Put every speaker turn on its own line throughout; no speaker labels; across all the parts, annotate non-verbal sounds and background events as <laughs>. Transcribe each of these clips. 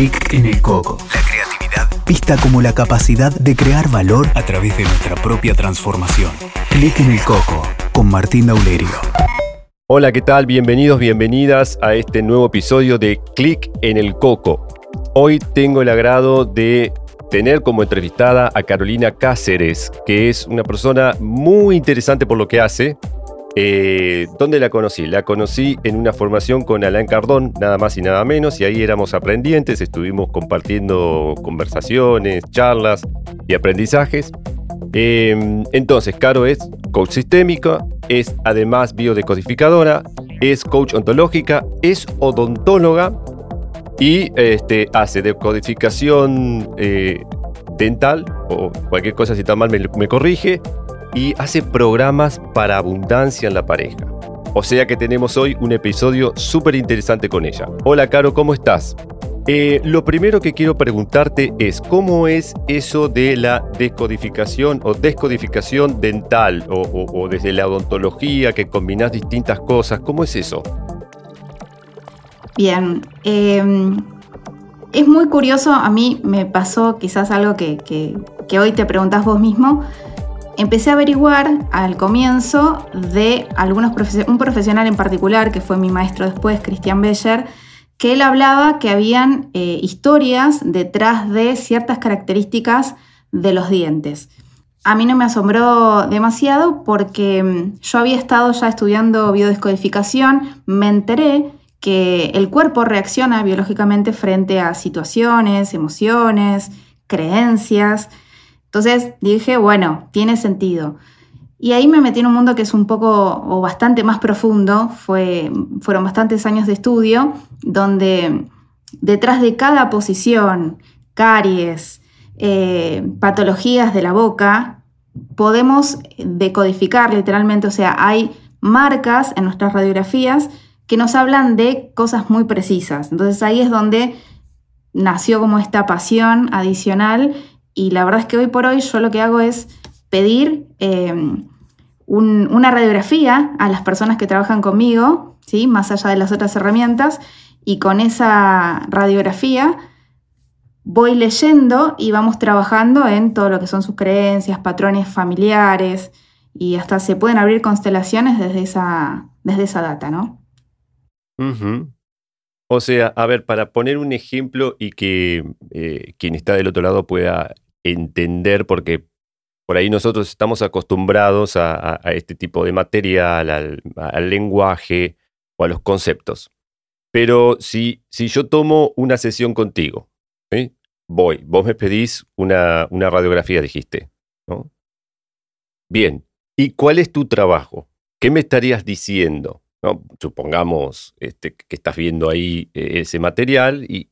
Clic en el coco. La creatividad vista como la capacidad de crear valor a través de nuestra propia transformación. Clic en el coco con Martín Daulerio.
Hola, ¿qué tal? Bienvenidos, bienvenidas a este nuevo episodio de Clic en el coco. Hoy tengo el agrado de tener como entrevistada a Carolina Cáceres, que es una persona muy interesante por lo que hace, eh, ¿Dónde la conocí? La conocí en una formación con Alain Cardón, nada más y nada menos, y ahí éramos aprendientes, estuvimos compartiendo conversaciones, charlas y aprendizajes. Em, entonces, Caro es coach sistémica, es además biodecodificadora, es coach ontológica, es odontóloga y este, hace decodificación eh, dental, o cualquier cosa si está mal me corrige, y hace programas para abundancia en la pareja. O sea que tenemos hoy un episodio súper interesante con ella. Hola Caro, ¿cómo estás? Eh, lo primero que quiero preguntarte es cómo es eso de la descodificación o descodificación dental o, desde la odontología que combinas distintas cosas. ¿Cómo es eso?
Bien, em, es muy curioso, a mí me pasó quizás algo que, que hoy te preguntas vos mismo empecé a averiguar al comienzo de algunos un profesional en particular, que fue mi maestro después, Christian Becher, que él hablaba que habían eh, historias detrás de ciertas características de los dientes. A mí no me asombró demasiado porque mm, yo había estado ya estudiando biodescodificación, me enteré que el cuerpo reacciona biológicamente frente a situaciones, emociones, creencias, entonces dije, bueno, tiene sentido. Y ahí me metí en un mundo que es un poco o bastante más profundo, Fue, fueron bastantes años de estudio, donde detrás de cada posición, caries, eh, patologías de la boca, podemos decodificar literalmente, o sea, hay marcas en nuestras radiografías que nos hablan de cosas muy precisas. Entonces ahí es donde nació como esta pasión adicional y la verdad es que hoy por hoy yo lo que hago es pedir eh, una radiografía a las personas que trabajan conmigo, ¿sí? más allá de las otras herramientas, y con esa radiografía voy leyendo y vamos trabajando en todo lo que son sus creencias, patrones familiares, y hasta se pueden abrir constelaciones desde esa, desde esa data, ¿no?
O sea, a ver, para poner un ejemplo y que eh, quien está del otro lado pueda entender, porque por ahí nosotros estamos acostumbrados a, este tipo de material, al, lenguaje o a los conceptos. Pero si, si yo tomo una sesión contigo, voy, vos me pedís una, una radiografía, dijiste, ¿no? Bien, ¿y cuál es tu trabajo? ¿Qué me estarías diciendo? Supongamos este, que estás viendo ahí eh, ese material y,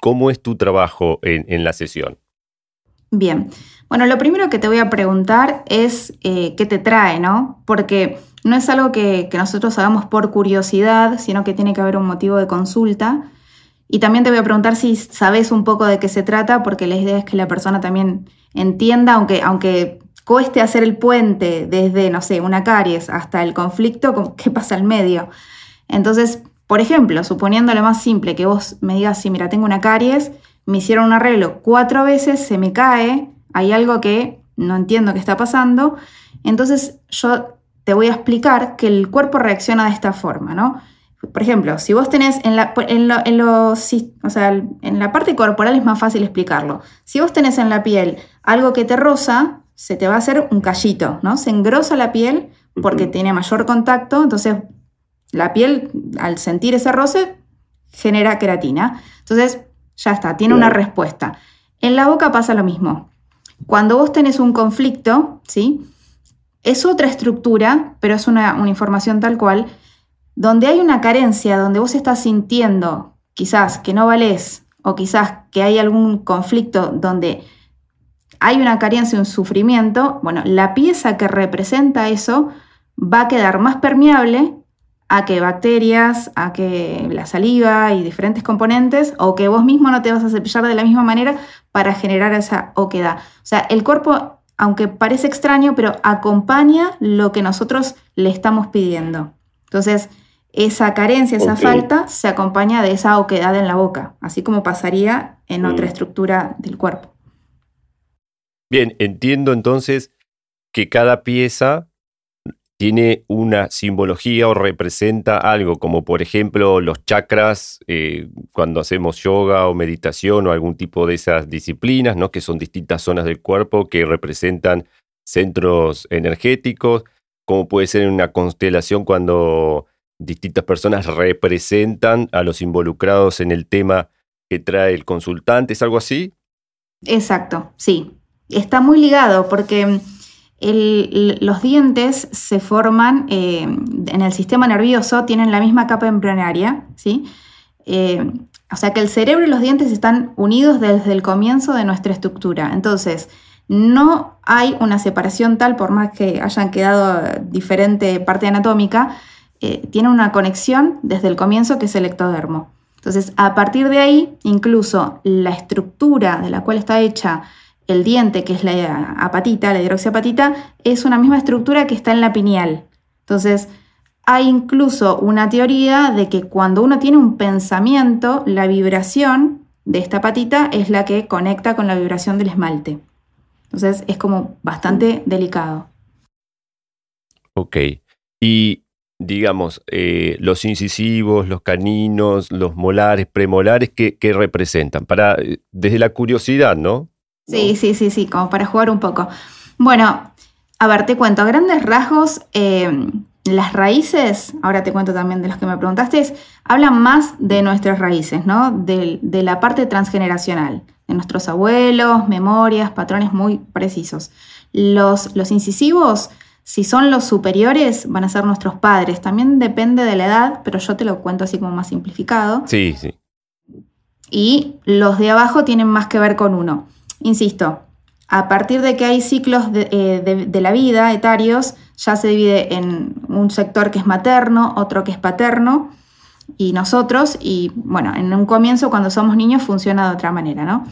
cómo es tu trabajo en, la sesión.
Bien, bueno, lo primero que te voy a preguntar es eh, qué te trae, ¿no? Porque no es algo que, nosotros hagamos por curiosidad, sino que tiene que haber un motivo de consulta. Y también te voy a preguntar si sabes un poco de qué se trata, porque la idea es que la persona también entienda, aunque, aunque cueste hacer el puente desde, no sé, una caries hasta el conflicto, ¿qué pasa al medio? Entonces, por ejemplo, suponiendo lo más simple, que vos me digas, sí, mira, tengo una caries, me hicieron un arreglo cuatro veces, se me cae, hay algo que no entiendo qué está pasando, entonces yo te voy a explicar que el cuerpo reacciona de esta forma, ¿no? Por ejemplo, si vos tenés en la, en, los, o sea, en la parte corporal es más fácil explicarlo. Si vos tenés en la piel algo que te roza, se te va a hacer un callito, ¿no? Se engrosa la piel porque tiene mayor contacto, entonces la piel al sentir ese roce genera queratina. Entonces, ya está, tiene una respuesta. En la boca pasa lo mismo. Cuando vos tenés un conflicto, ¿sí? Es otra estructura, pero es una, una información tal cual, donde hay una carencia, donde vos estás sintiendo quizás que no valés o quizás que hay algún conflicto donde hay una carencia, un sufrimiento, bueno, la pieza que representa eso va a quedar más permeable a que bacterias, a que la saliva y diferentes componentes, o que vos mismo no te vas a cepillar de la misma manera para generar esa oquedad. O sea, el cuerpo, aunque parece extraño, pero acompaña lo que nosotros le estamos pidiendo. Entonces, esa carencia, esa falta, se acompaña de esa oquedad en la boca, así como pasaría en otra mm. estructura del cuerpo.
Bien, entiendo entonces que cada pieza tiene una simbología o representa algo, como por ejemplo los chakras eh, cuando hacemos yoga o meditación o algún tipo de esas disciplinas, ¿no? que son distintas zonas del cuerpo que representan centros energéticos, como puede ser en una constelación cuando distintas personas representan a los involucrados en el tema que trae el consultante, ¿es algo así?
Exacto, sí. Está muy ligado porque los dientes se forman eh, en el sistema nervioso, tienen la misma capa embrionaria, ¿sí? Eh, o sea que el cerebro y los dientes están unidos desde el comienzo de nuestra estructura. Entonces, no hay una separación tal, por más que hayan quedado diferente parte anatómica, eh, tiene una conexión desde el comienzo que es el ectodermo. Entonces, a partir de ahí, incluso la estructura de la cual está hecha el diente, que es la apatita, la hidroxiapatita, es una misma estructura que está en la pineal. Entonces, hay incluso una teoría de que cuando uno tiene un pensamiento, la vibración de esta patita es la que conecta con la vibración del esmalte. Entonces, es como bastante delicado.
Ok. Y digamos, eh, los incisivos, los caninos, los molares, premolares, ¿qué, representan? Para, eh, desde la curiosidad, ¿no?
Sí, sí, sí, sí, como para jugar un poco. Bueno, a ver, te cuento, a grandes rasgos, em, las raíces, ahora te cuento también de los que me preguntaste, hablan más de nuestras raíces, ¿no? De, la parte transgeneracional, de nuestros abuelos, memorias, patrones muy precisos. Los, los incisivos, si son los superiores, van a ser nuestros padres. También depende de la edad, pero yo te lo cuento así como más simplificado.
Sí, sí.
Y los de abajo tienen más que ver con uno. Insisto, a partir de que hay ciclos eh, de, la vida etarios, ya se divide en un sector que es materno, otro que es paterno, y nosotros, y bueno, en un comienzo cuando somos niños funciona de otra manera, ¿no?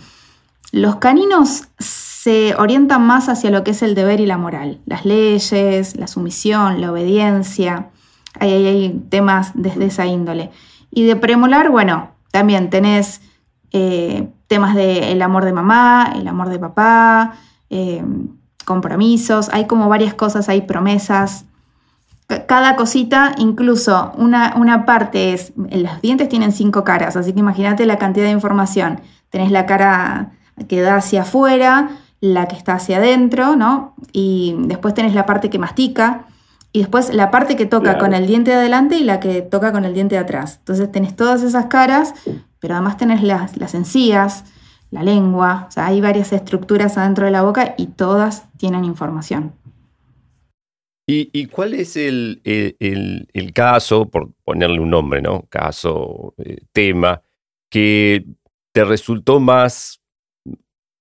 Los caninos se orientan más hacia lo que es el deber y la moral, las leyes, la sumisión, la obediencia, hay, hay temas desde esa índole. Y de premolar, bueno, también tenés eh, temas del amor de mamá, el amor de papá, eh, compromisos, hay como varias cosas, hay promesas. Cada cosita, incluso una, una parte es, los dientes tienen cinco caras, así que imagínate la cantidad de información. Tenés la cara que da hacia afuera, la que está hacia adentro, ¿no? Y después tenés la parte que mastica, y después la parte que toca con el diente de adelante y la que toca con el diente de atrás. Entonces tenés todas esas caras pero además tenés las, las encías, la lengua, o sea, hay varias estructuras adentro de la boca y todas tienen información.
¿Y, cuál es el, caso, por ponerle un nombre, ¿no? Caso, eh, tema, que te resultó más,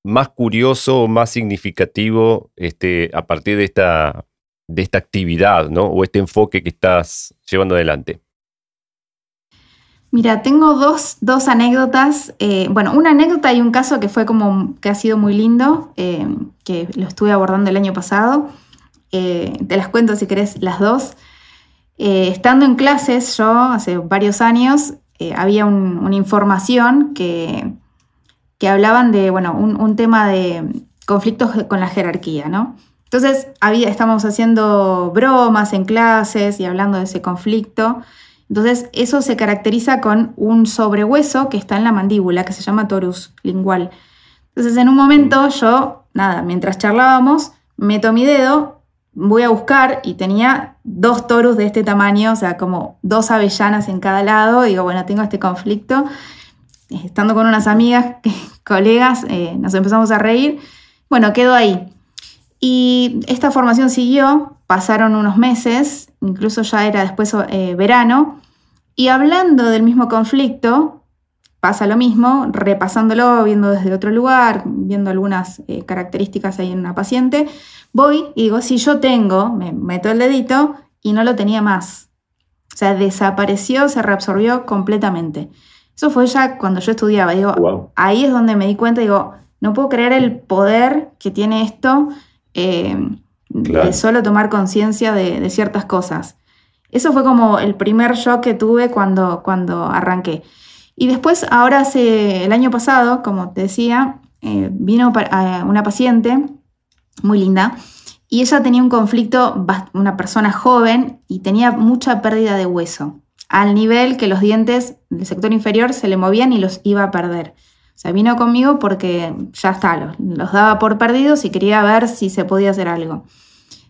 más curioso más significativo este, a partir de esta, de esta actividad, ¿no? O este enfoque que estás llevando adelante?
Mira, tengo dos, anécdotas. Eh, bueno, una anécdota y un caso que fue como que ha sido muy lindo, eh, que lo estuve abordando el año pasado. Eh, te las cuento si querés las dos. estando en clases, yo hace varios años, había una información que, que, hablaban de, bueno, un, tema de conflictos con la jerarquía, ¿no? Entonces, había, estamos haciendo bromas en clases y hablando de ese conflicto. Entonces, eso se caracteriza con un sobrehueso que está en la mandíbula, que se llama torus lingual. Entonces, en un momento yo, nada, mientras charlábamos, meto mi dedo, voy a buscar y tenía dos torus de este tamaño, o sea, como dos avellanas en cada lado. Digo, bueno, tengo este conflicto. Estando con unas amigas, <laughs> colegas, eh, nos empezamos a reír. Bueno, quedó ahí. Y esta formación siguió, pasaron unos meses, incluso ya era después eh, verano, y hablando del mismo conflicto, pasa lo mismo, repasándolo, viendo desde otro lugar, viendo algunas eh, características ahí en una paciente, voy y digo, si yo tengo, me meto el dedito y no lo tenía más. O sea, desapareció, se reabsorbió completamente. Eso fue ya cuando yo estudiaba. Digo, ahí es donde me di cuenta, digo, no puedo creer el poder que tiene esto eh, de solo tomar conciencia de, ciertas cosas. Eso fue como el primer shock que tuve cuando, cuando arranqué. Y después, ahora hace el año pasado, como te decía, eh, vino una paciente muy linda y ella tenía un conflicto, una persona joven y tenía mucha pérdida de hueso, al nivel que los dientes del sector inferior se le movían y los iba a perder. Sea, vino conmigo porque ya está, los, los daba por perdidos y quería ver si se podía hacer algo.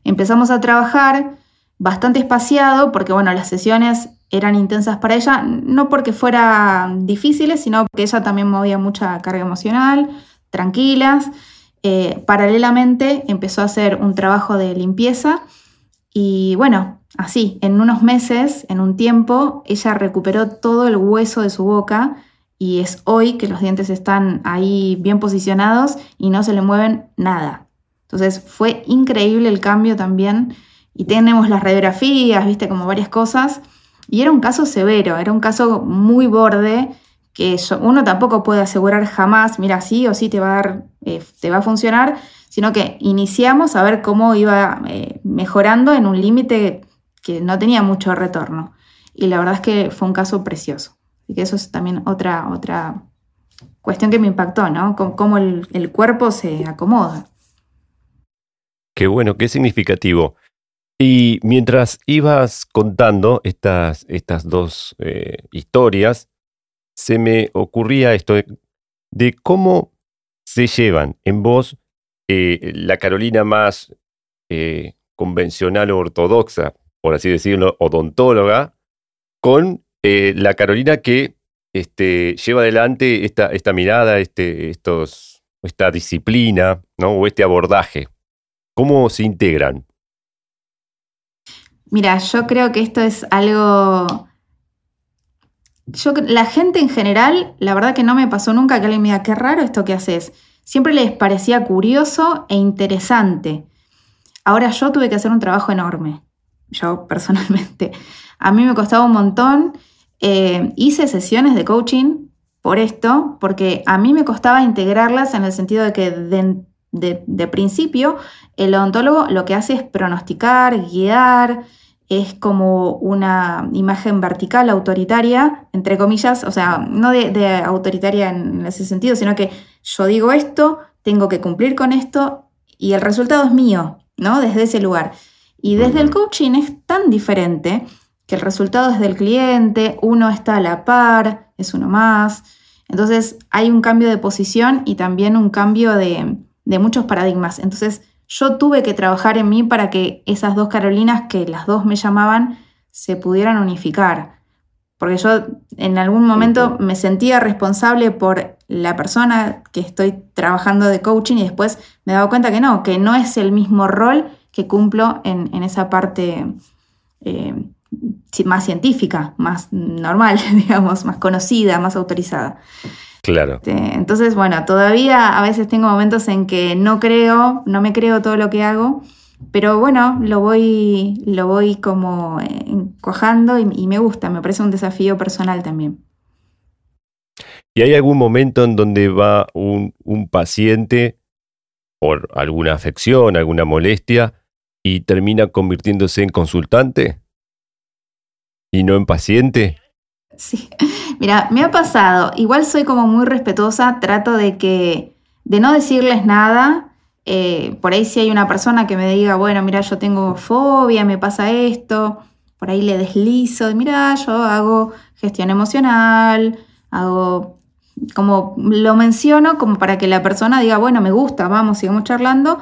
Empezamos a trabajar bastante espaciado porque, bueno, las sesiones eran intensas para ella, no porque fueran difíciles, sino porque ella también movía mucha carga emocional, tranquilas. Eh, paralelamente empezó a hacer un trabajo de limpieza y bueno, así, en unos meses, en un tiempo, ella recuperó todo el hueso de su boca y es hoy que los dientes están ahí bien posicionados y no se le mueven nada. Entonces fue increíble el cambio también y tenemos las radiografías, viste, como varias cosas. Y era un caso severo, era un caso muy borde que uno tampoco puede asegurar jamás, mira, sí o sí te va a, dar, eh, te va a funcionar, sino que iniciamos a ver cómo iba eh, mejorando en un límite que no tenía mucho retorno. Y la verdad es que fue un caso precioso. Y que eso es también otra, otra cuestión que me impactó, ¿no? cómo el, cuerpo se acomoda.
Qué bueno, qué significativo. Y mientras ibas contando estas, estas dos eh, historias, se me ocurría esto de, cómo se llevan en vos eh, la Carolina más eh, convencional o ortodoxa, por así decirlo, odontóloga, con eh, la Carolina que este, lleva adelante esta, esta mirada, este, estos, esta disciplina, ¿no? O este abordaje. ¿Cómo se integran?
Mira, yo creo que esto es algo. Yo, la gente en general, la verdad que no me pasó nunca que alguien me diga, qué raro esto que haces. Siempre les parecía curioso e interesante. Ahora yo tuve que hacer un trabajo enorme, yo personalmente. A mí me costaba un montón eh, hice sesiones de coaching por esto, porque a mí me costaba integrarlas en el sentido de que de, principio el odontólogo lo que hace es pronosticar, guiar, es como una imagen vertical autoritaria, entre comillas, o sea, no de, autoritaria en ese sentido, sino que yo digo esto, tengo que cumplir con esto y el resultado es mío, ¿no? Desde ese lugar. Y desde el coaching es tan diferente que el resultado es del cliente, uno está a la par, es uno más. Entonces hay un cambio de posición y también un cambio de, muchos paradigmas. Entonces yo tuve que trabajar en mí para que esas dos Carolinas, que las dos me llamaban, se pudieran unificar. Porque yo en algún momento me sentía responsable por la persona que estoy trabajando de coaching y después me daba cuenta que no, que no es el mismo rol que cumplo en, esa parte eh, más científica, más normal, <laughs> digamos, más conocida, más autorizada.
Claro.
Este, entonces, bueno, todavía a veces tengo momentos en que no creo, no me creo todo lo que hago, pero bueno, lo voy, lo voy como encojando y, me gusta, me parece un desafío personal también.
¿Y hay algún momento en donde va un, un paciente por alguna afección, alguna molestia y termina convirtiéndose en consultante? Y no impaciente?
Sí, <laughs> mira, me ha pasado, igual soy como muy respetuosa, trato de que, de no decirles nada, eh, por ahí si hay una persona que me diga, bueno, mira, yo tengo fobia, me pasa esto, por ahí le deslizo, mira, yo hago gestión emocional, hago como lo menciono como para que la persona diga, bueno, me gusta, vamos, sigamos charlando,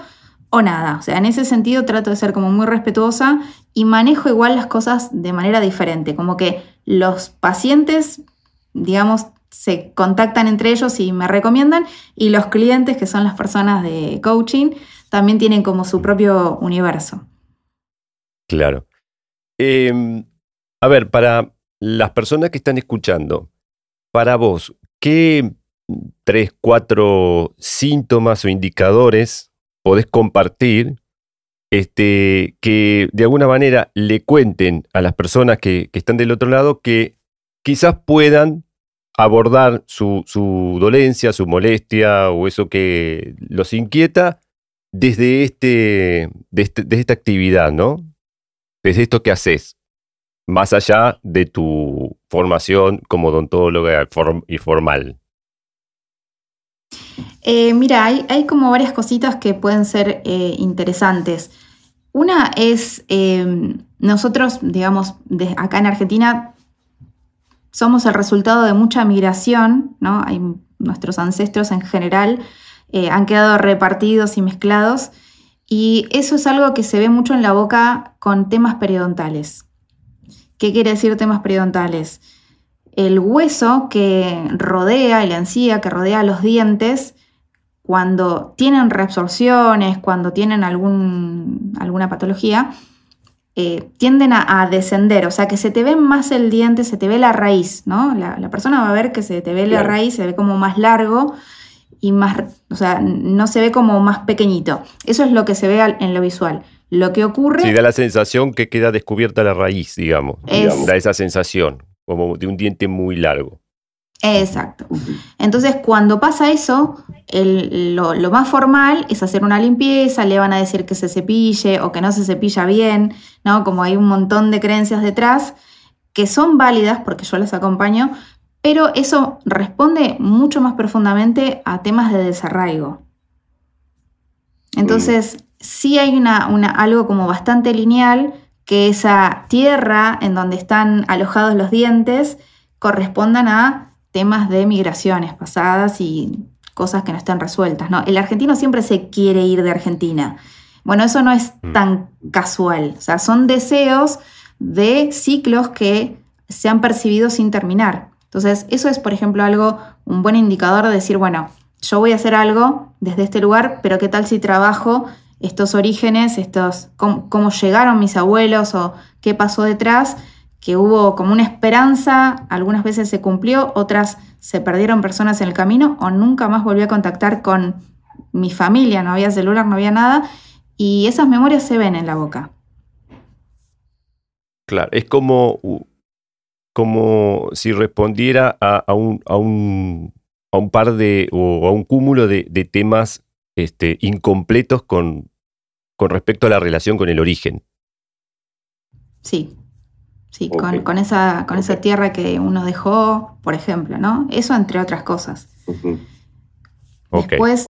o nada. O sea, en ese sentido trato de ser como muy respetuosa y manejo igual las cosas de manera diferente, como que los pacientes, digamos, se contactan entre ellos y me recomiendan y los clientes, que son las personas de coaching, también tienen como su propio universo.
Claro. Em, a ver, para las personas que están escuchando, para vos, ¿qué tres, cuatro síntomas o indicadores podés compartir, este, que de alguna manera le cuenten a las personas que, están del otro lado que quizás puedan abordar su, dolencia, su molestia o eso que los inquieta desde, este, este, desde esta actividad, ¿no? Desde esto que haces. más allá de tu formación como odontóloga y formal.
Eh, mira, hay, como varias cositas que pueden ser eh, interesantes. Una es, em, nosotros, digamos, acá en Argentina, somos el resultado de mucha migración, ¿no? Nuestros ancestros en general eh, han quedado repartidos y mezclados, y eso es algo que se ve mucho en la boca con temas periodontales. ¿Qué quiere decir temas periodontales? El hueso que rodea, la encía que rodea los dientes, cuando tienen reabsorciones, cuando tienen algún, alguna patología, eh, tienden a, descender, o sea que se te ve más el diente, se te ve la raíz, ¿no? La, persona va a ver que se te ve la raíz, se ve como más largo y más, o sea, no se ve como más pequeñito. Eso es lo que se ve en lo visual. Lo que ocurre...
Sí, da la sensación que queda descubierta la raíz, digamos. Da esa sensación, como de un diente muy largo.
Exacto. Entonces, cuando pasa eso, lo, más formal es hacer una limpieza, le van a decir que se cepille o que no se cepilla bien, ¿no? Como hay un montón de creencias detrás que son válidas porque yo las acompaño, pero eso responde mucho más profundamente a temas de desarraigo. Entonces, mm. sí hay una, algo como bastante lineal que esa tierra en donde están alojados los dientes correspondan a temas de migraciones pasadas y cosas que no están resueltas. ¿no? El argentino siempre se quiere ir de Argentina. Bueno, eso no es mm. tan casual. O sea, son deseos de ciclos que se han percibido sin terminar. Entonces, eso es, por ejemplo, algo, un buen indicador de decir, bueno, yo voy a hacer algo desde este lugar, pero ¿qué tal si trabajo estos orígenes, estos, cómo llegaron mis abuelos o qué pasó detrás? Que hubo como una esperanza, algunas veces se cumplió, otras se perdieron personas en el camino o nunca más volví a contactar con mi familia, no había celular, no había nada, y esas memorias se ven en la boca.
Claro, es como, como si respondiera a, un, a, un, a un par de, o a un cúmulo de, temas este, incompletos con, con respecto a la relación con el origen.
Sí, Sí, con, esa, con esa tierra que uno dejó, por ejemplo, ¿no? Eso entre otras cosas. Después,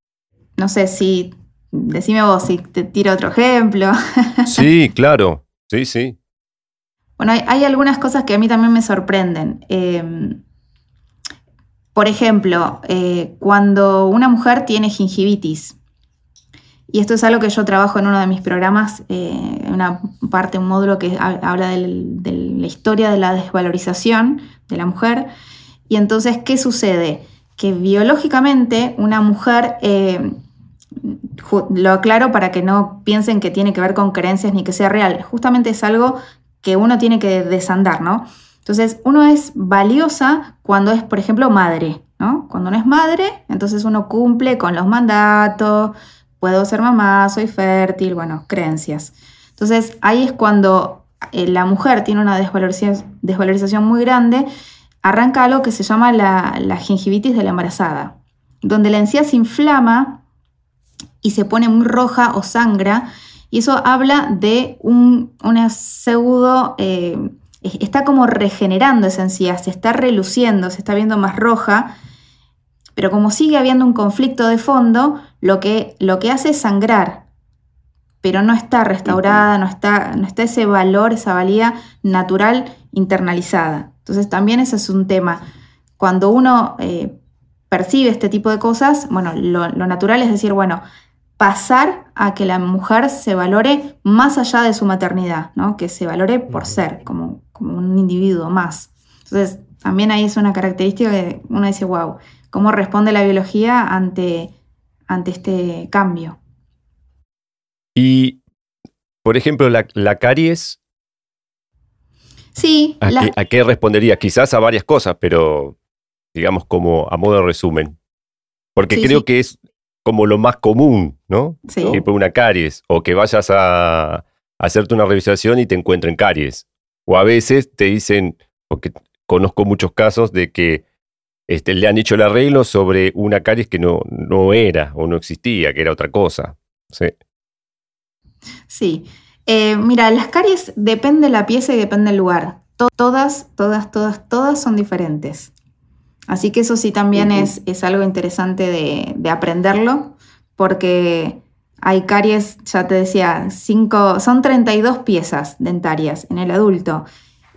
no sé si, decime vos si te tiro otro ejemplo. <laughs>
Sí, claro, sí, sí.
Bueno, hay, algunas cosas que a mí también me sorprenden. Em, por ejemplo, eh, cuando una mujer tiene gingivitis, y esto es algo que yo trabajo en uno de mis programas, eh, una parte, un módulo que habla de la historia de la desvalorización de la mujer. Y entonces, ¿qué sucede? Que biológicamente una mujer, eh, lo aclaro para que no piensen que tiene que ver con creencias ni que sea real, justamente es algo que uno tiene que desandar, ¿no? Entonces, uno es valiosa cuando es, por ejemplo, madre, ¿no? Cuando uno es madre, entonces uno cumple con los mandatos, puedo ser mamá, soy fértil, bueno, creencias. Entonces ahí es cuando eh, la mujer tiene una desvalorización, muy grande, arranca algo que se llama la, gingivitis de la embarazada, donde la encía se inflama y se pone muy roja o sangra, y eso habla de un, una pseudo, eh, está como regenerando esa encía, se está reluciendo, se está viendo más roja, pero como sigue habiendo un conflicto de fondo, lo que, lo que hace es sangrar, pero no está restaurada, no está, no está ese valor, esa valía natural internalizada. Entonces también ese es un tema. Cuando uno eh, percibe este tipo de cosas, bueno, lo, natural es decir, bueno, pasar a que la mujer se valore más allá de su maternidad, ¿no? que se valore por ser, como, como un individuo más. Entonces, también ahí es una característica que uno dice, wow, ¿cómo responde la biología ante ante este cambio.
Y, por ejemplo, la, caries.
Sí.
¿A, qué, respondería? Quizás a varias cosas, pero digamos como a modo de resumen. Porque creo que es como lo más común, ¿no? Sí. una caries o que vayas a, hacerte una revisación y te encuentren caries. O a veces te dicen, porque conozco muchos casos de que este, le han hecho el arreglo sobre una caries que no, no era o no existía, que era otra cosa. Sí.
Sí. Eh, mira, las caries depende de la pieza y depende del lugar. todas, todas, todas, todas son diferentes. Así que eso sí también es, es, algo interesante de, de, aprenderlo, porque hay caries, ya te decía, cinco, son 32 piezas dentarias en el adulto.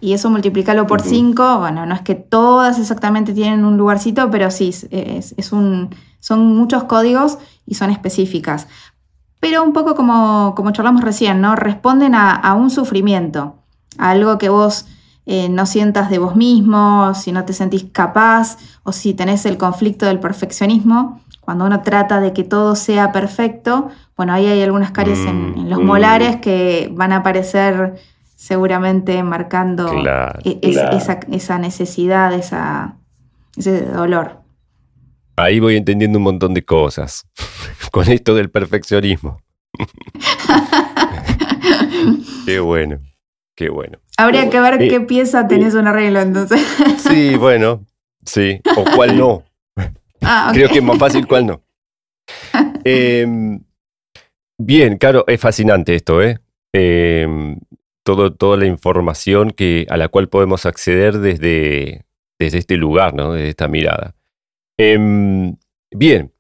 Y eso multiplicarlo por 5, bueno, no es que todas exactamente tienen un lugarcito, pero sí, es, es un, son muchos códigos y son específicas. Pero un poco como, como charlamos recién, ¿no? Responden a, a un sufrimiento, a algo que vos eh, no sientas de vos mismo, si no te sentís capaz o si tenés el conflicto del perfeccionismo, cuando uno trata de que todo sea perfecto, bueno, ahí hay algunas caries en, mm, los molares que van a aparecer seguramente marcando e, Esa, necesidad, esa, ese dolor.
Ahí voy entendiendo un montón de cosas <laughs> con esto del perfeccionismo. <laughs> Qué bueno. Qué bueno.
Habría que ver qué pieza tenés un arreglo entonces.
Sí, <laughs> bueno, sí. O cuál no. Ah, Creo que es más fácil cuál no. Em, bien, claro, es fascinante esto, ¿eh? Em, todo, toda la información que, a la cual podemos acceder desde, desde este lugar, ¿no? Desde esta mirada. Em, bien,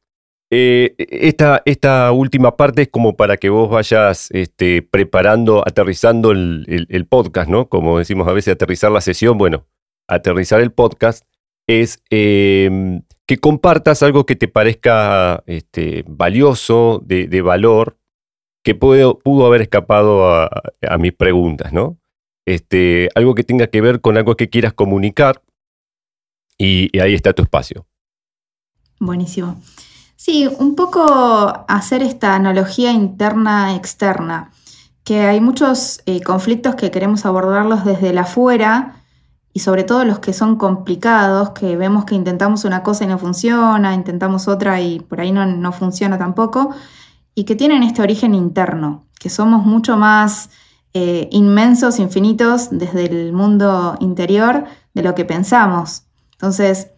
eh, esta, esta, última parte es como para que vos vayas este, preparando, aterrizando el, podcast, ¿no? Como decimos a veces, aterrizar la sesión. Bueno, aterrizar el podcast es em, que compartas algo que te parezca este, valioso, de, valor, que pudo, pudo haber escapado a, mis preguntas, ¿no? Este, algo que tenga que ver con algo que quieras comunicar y ahí está tu espacio.
Buenísimo. Sí, un poco hacer esta analogía interna-externa, que hay muchos eh, conflictos que queremos abordarlos desde el afuera y sobre todo los que son complicados, que vemos que intentamos una cosa y no funciona, intentamos otra y por ahí no, funciona tampoco, y que tienen este origen interno, que somos mucho más eh, inmensos, infinitos desde el mundo interior de lo que pensamos. Entonces,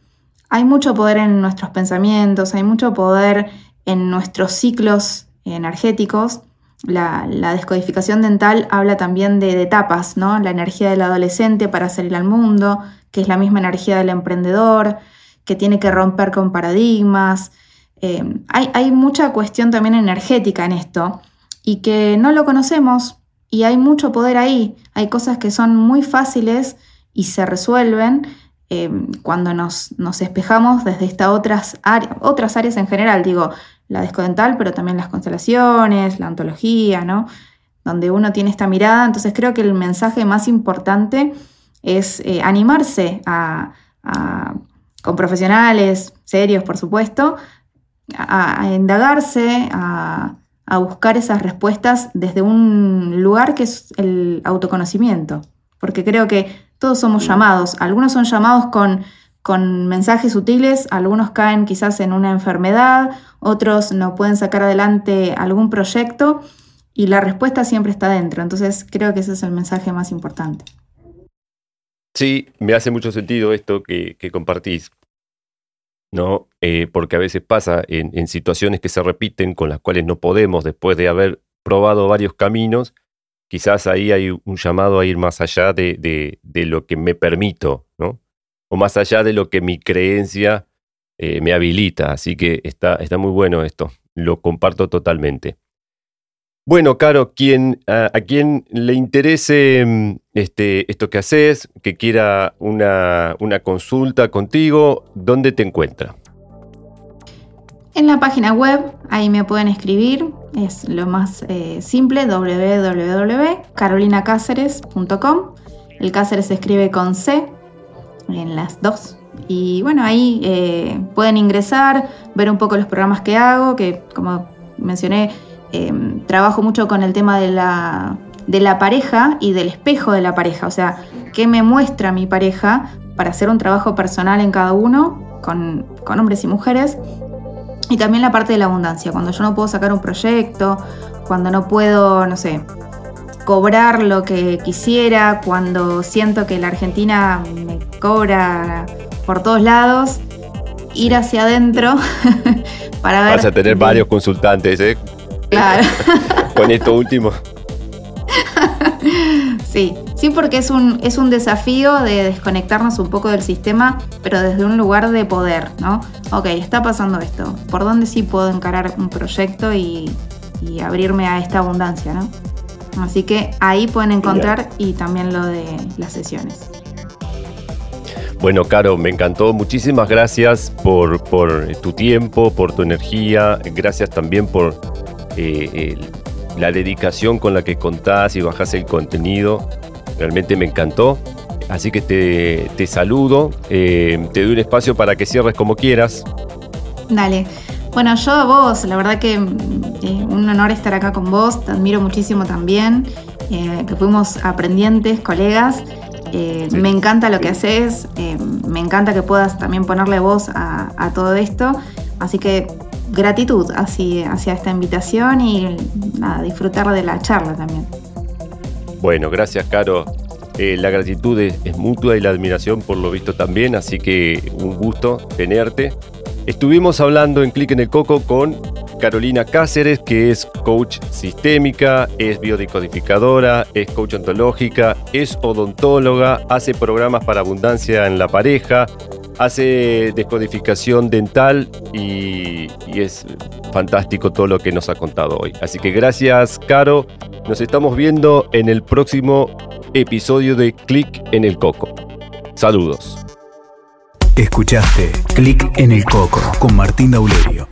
hay mucho poder en nuestros pensamientos, hay mucho poder en nuestros ciclos energéticos. La, descodificación dental habla también de, etapas, ¿no? La energía del adolescente para salir al mundo, que es la misma energía del emprendedor, que tiene que romper con paradigmas. Eh, hay, mucha cuestión también energética en esto y que no lo conocemos y hay mucho poder ahí. Hay cosas que son muy fáciles y se resuelven, Em, cuando nos, espejamos desde estas otras, otras áreas en general, digo, la descodental, pero también las constelaciones, la ontología, ¿no? Donde uno tiene esta mirada. Entonces creo que el mensaje más importante es eh, animarse a, con profesionales serios, por supuesto, a, indagarse, a, a buscar esas respuestas desde un lugar que es el autoconocimiento. Porque creo que todos somos llamados. Algunos son llamados con, con mensajes sutiles, algunos caen quizás en una enfermedad, otros no pueden sacar adelante algún proyecto y la respuesta siempre está dentro. Entonces creo que ese es el mensaje más importante.
Sí, me hace mucho sentido esto que, compartís, ¿no? Eh, porque a veces pasa en, en, situaciones que se repiten con las cuales no podemos, después de haber probado varios caminos, quizás ahí hay un llamado a ir más allá de, lo que me permito, ¿no? O más allá de lo que mi creencia eh, me habilita. Así que está, está muy bueno esto. Lo comparto totalmente. Bueno, Caro, a, quien le interese mm, este, esto que haces, que quiera una, una consulta contigo, ¿dónde te encuentra?
En la página web, ahí me pueden escribir, es lo más eh, simple, www.carolinacáceres.com. El Cáceres se escribe con C en las dos. Y bueno, ahí eh, pueden ingresar, ver un poco los programas que hago, que como mencioné, em, trabajo mucho con el tema de la, de la pareja y del espejo de la pareja. O sea, qué me muestra mi pareja para hacer un trabajo personal en cada uno, con, con hombres y mujeres y también la parte de la abundancia, cuando yo no puedo sacar un proyecto, cuando no puedo, no sé, cobrar lo que quisiera, cuando siento que la Argentina me cobra por todos lados, ir hacia adentro <laughs> para ver...
Vas a tener varios consultantes, ¿eh?
Claro. <laughs>
Con esto último. <laughs>
Sí, sí, porque es un, es un desafío de desconectarnos un poco del sistema, pero desde un lugar de poder, ¿no? Ok, está pasando esto. ¿Por dónde sí puedo encarar un proyecto y, y abrirme a esta abundancia, ¿no? Así que ahí pueden encontrar y también lo de las sesiones.
Bueno, Caro, me encantó. Muchísimas gracias por, tu tiempo, por tu energía. Gracias también por eh, la dedicación con la que contás y bajás el contenido. Realmente me encantó. Así que te, saludo. Eh, te doy un espacio para que cierres como quieras.
Dale. Bueno, yo a vos, la verdad que eh, un honor estar acá con vos, te admiro muchísimo también, eh, que fuimos aprendientes, colegas. Me encanta lo que haces, me encanta que puedas también ponerle voz a, todo esto, así que gratitud hacia, hacia esta invitación y disfrutar de la charla también.
Bueno, gracias Caro. la gratitud es, mutua y la admiración por lo visto también, así que un gusto tenerte. Estuvimos hablando en Click en el Coco con Carolina Cáceres, que es coach sistémica, es biodecodificadora, es coach ontológica, es odontóloga, hace programas para abundancia en la pareja, hace descodificación dental y, es fantástico todo lo que nos ha contado hoy. Así que gracias, Caro. Nos estamos viendo en el próximo episodio de Click en el Coco. Saludos.
Escuchaste Clic en el Coco con Martín Daulerio.